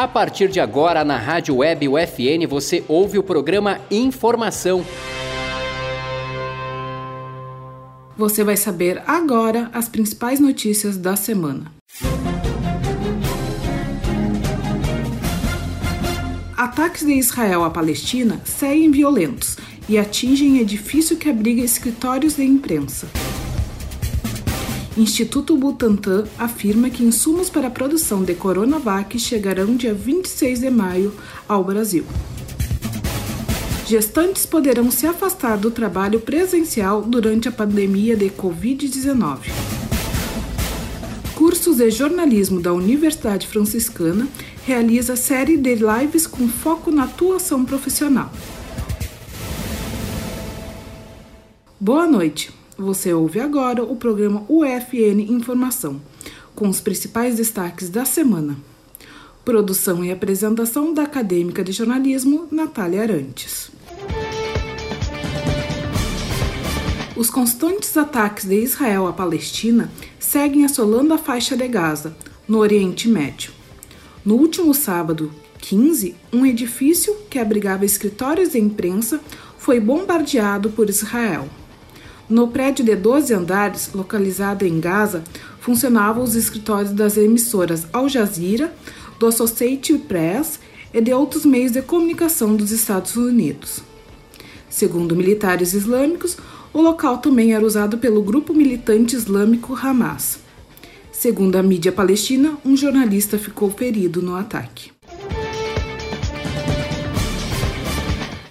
A partir de agora, na Rádio Web UFN, você ouve o programa Informação. Você vai saber agora as principais notícias da semana. Ataques de Israel à Palestina seguem violentos e atingem edifício que abriga escritórios de imprensa. Instituto Butantan afirma que insumos para a produção de Coronavac chegarão dia 26 de maio ao Brasil. Gestantes poderão se afastar do trabalho presencial durante a pandemia de Covid-19. Cursos de jornalismo da Universidade Franciscana realiza série de lives com foco na atuação profissional. Boa noite. Você ouve agora o programa UFN Informação, com os principais destaques da semana. Produção e apresentação da acadêmica de jornalismo Natália Arantes. Os constantes ataques de Israel à Palestina seguem assolando a faixa de Gaza, no Oriente Médio. No último sábado, 15, um edifício que abrigava escritórios de imprensa foi bombardeado por Israel. No prédio de 12 andares, localizado em Gaza, funcionavam os escritórios das emissoras Al Jazeera, do Associated Press e de outros meios de comunicação dos Estados Unidos. Segundo militares islâmicos, o local também era usado pelo grupo militante islâmico Hamas. Segundo a mídia palestina, um jornalista ficou ferido no ataque.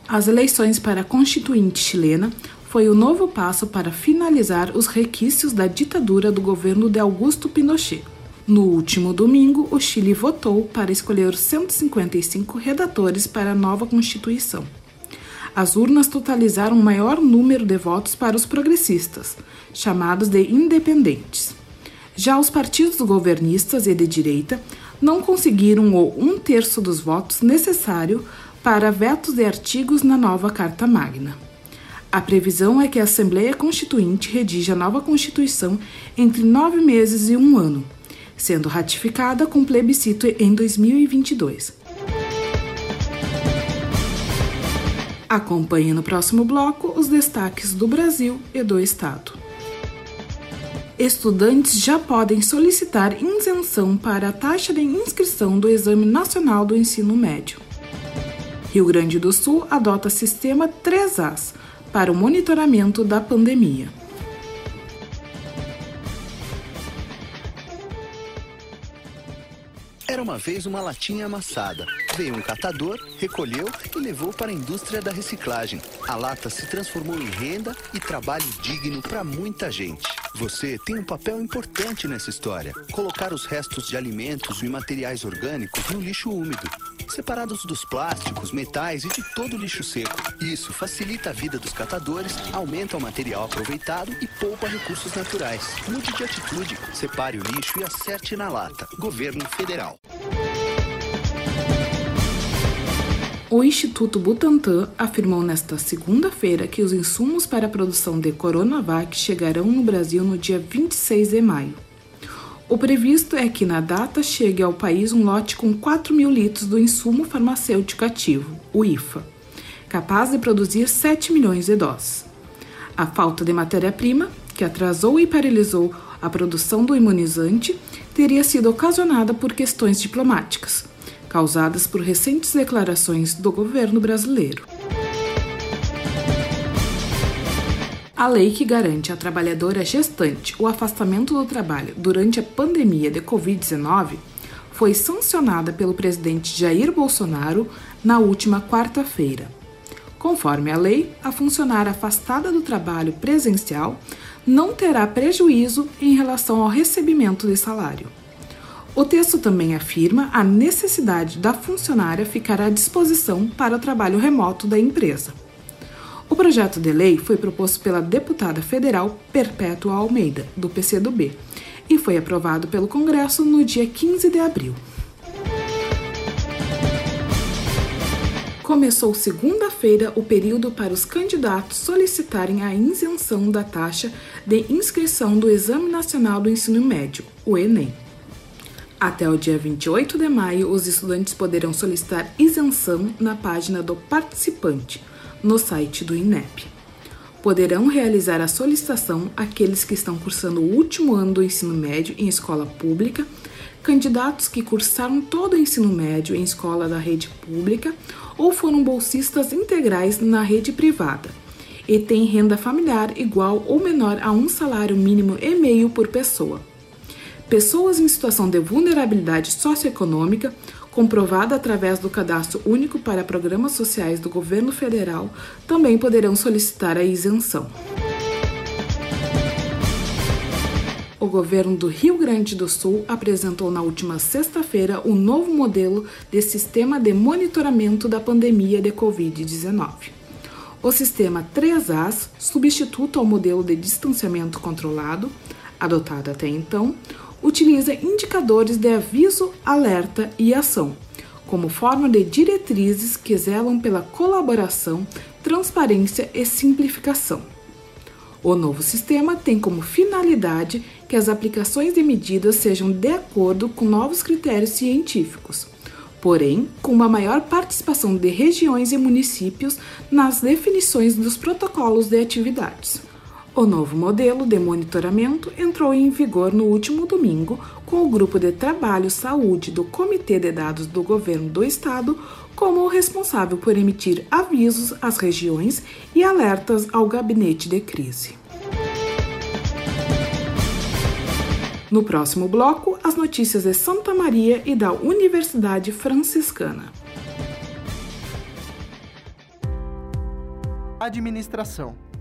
As eleições para a Constituinte chilena foi o novo passo para finalizar os requisitos da ditadura do governo de Augusto Pinochet. No último domingo, o Chile votou para escolher 155 redatores para a nova Constituição. As urnas totalizaram o maior número de votos para os progressistas, chamados de independentes. Já os partidos governistas e de direita não conseguiram o um terço dos votos necessário para vetos de artigos na nova Carta Magna. A previsão é que a Assembleia Constituinte redija a nova Constituição entre nove meses e um ano, sendo ratificada com plebiscito em 2022. Acompanhe no próximo bloco os destaques do Brasil e do Estado. Estudantes já podem solicitar isenção para a taxa de inscrição do Exame Nacional do Ensino Médio. Rio Grande do Sul adota sistema 3As para o monitoramento da pandemia. Era uma vez uma latinha amassada. Veio um catador, recolheu e levou para a indústria da reciclagem. A lata se transformou em renda e trabalho digno para muita gente. Você tem um papel importante nessa história: colocar os restos de alimentos e materiais orgânicos no lixo úmido separados dos plásticos, metais e de todo lixo seco. Isso facilita a vida dos catadores, aumenta o material aproveitado e poupa recursos naturais. Mude de atitude, separe o lixo e acerte na lata. Governo Federal. O Instituto Butantan afirmou nesta segunda-feira que os insumos para a produção de Coronavac chegarão no Brasil no dia 26 de maio. O previsto é que na data chegue ao país um lote com 4 mil litros do insumo farmacêutico ativo, o IFA, capaz de produzir 7 milhões de doses. A falta de matéria-prima, que atrasou e paralisou a produção do imunizante, teria sido ocasionada por questões diplomáticas, causadas por recentes declarações do governo brasileiro. A lei que garante à trabalhadora gestante o afastamento do trabalho durante a pandemia de Covid-19 foi sancionada pelo presidente Jair Bolsonaro na última quarta-feira. Conforme a lei, a funcionária afastada do trabalho presencial não terá prejuízo em relação ao recebimento de salário. O texto também afirma a necessidade da funcionária ficar à disposição para o trabalho remoto da empresa. O projeto de lei foi proposto pela deputada federal Perpétua Almeida, do PCdoB, e foi aprovado pelo Congresso no dia 15 de abril. Começou segunda-feira o período para os candidatos solicitarem a isenção da taxa de inscrição do Exame Nacional do Ensino Médio, o Enem. Até o dia 28 de maio, os estudantes poderão solicitar isenção na página do participante, no site do INEP. Poderão realizar a solicitação aqueles que estão cursando o último ano do ensino médio em escola pública, candidatos que cursaram todo o ensino médio em escola da rede pública ou foram bolsistas integrais na rede privada e têm renda familiar igual ou menor a um salário mínimo e meio por pessoa pessoas em situação de vulnerabilidade socioeconômica, comprovada através do Cadastro Único para Programas Sociais do Governo Federal, também poderão solicitar a isenção. O governo do Rio Grande do Sul apresentou na última sexta-feira o um novo modelo de sistema de monitoramento da pandemia de Covid-19. O sistema 3As, substituto ao modelo de distanciamento controlado, adotado até então, utiliza indicadores de aviso, alerta e ação, como forma de diretrizes que zelam pela colaboração, transparência e simplificação. O novo sistema tem como finalidade que as aplicações de medidas sejam de acordo com novos critérios científicos, porém com uma maior participação de regiões e municípios nas definições dos protocolos de atividades. O novo modelo de monitoramento entrou em vigor no último domingo, com o Grupo de Trabalho Saúde do Comitê de Dados do Governo do Estado como o responsável por emitir avisos às regiões e alertas ao gabinete de crise. No próximo bloco, as notícias de Santa Maria e da Universidade Franciscana. Administração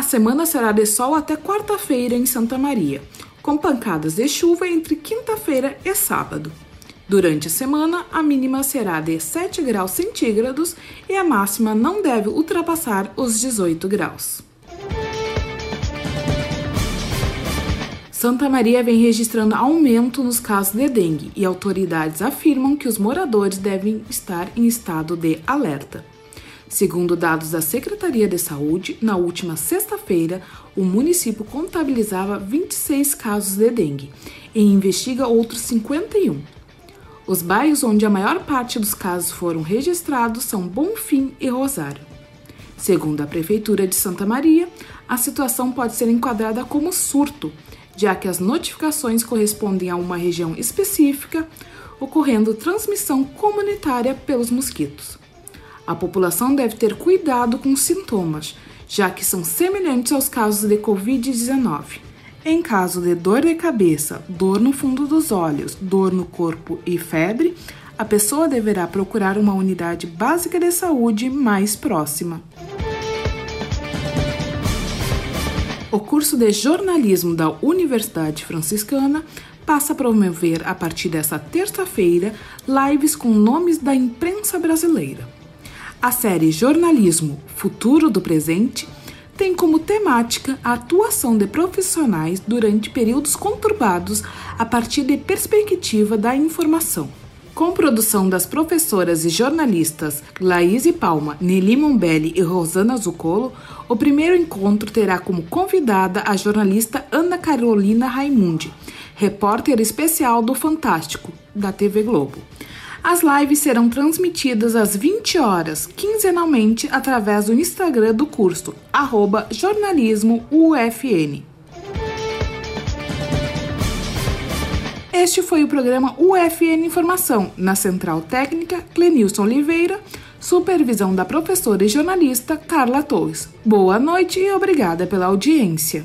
A semana será de sol até quarta-feira em Santa Maria, com pancadas de chuva entre quinta-feira e sábado. Durante a semana, a mínima será de 7 graus centígrados e a máxima não deve ultrapassar os 18 graus. Santa Maria vem registrando aumento nos casos de dengue e autoridades afirmam que os moradores devem estar em estado de alerta. Segundo dados da Secretaria de Saúde, na última sexta-feira, o município contabilizava 26 casos de dengue e investiga outros 51. Os bairros onde a maior parte dos casos foram registrados são Bonfim e Rosário. Segundo a Prefeitura de Santa Maria, a situação pode ser enquadrada como surto, já que as notificações correspondem a uma região específica, ocorrendo transmissão comunitária pelos mosquitos. A população deve ter cuidado com os sintomas, já que são semelhantes aos casos de Covid-19. Em caso de dor de cabeça, dor no fundo dos olhos, dor no corpo e febre, a pessoa deverá procurar uma unidade básica de saúde mais próxima. O curso de jornalismo da Universidade Franciscana passa a promover, a partir desta terça-feira, lives com nomes da imprensa brasileira. A série Jornalismo Futuro do Presente tem como temática a atuação de profissionais durante períodos conturbados a partir de perspectiva da informação. Com produção das professoras e jornalistas Laís Palma, Nelly Mombelli e Rosana Zuccolo, o primeiro encontro terá como convidada a jornalista Ana Carolina Raimundi, repórter especial do Fantástico, da TV Globo. As lives serão transmitidas às 20 horas, quinzenalmente, através do Instagram do curso, arroba. Este foi o programa UFN Informação, na Central Técnica, Clenilson Oliveira, supervisão da professora e jornalista Carla Torres. Boa noite e obrigada pela audiência.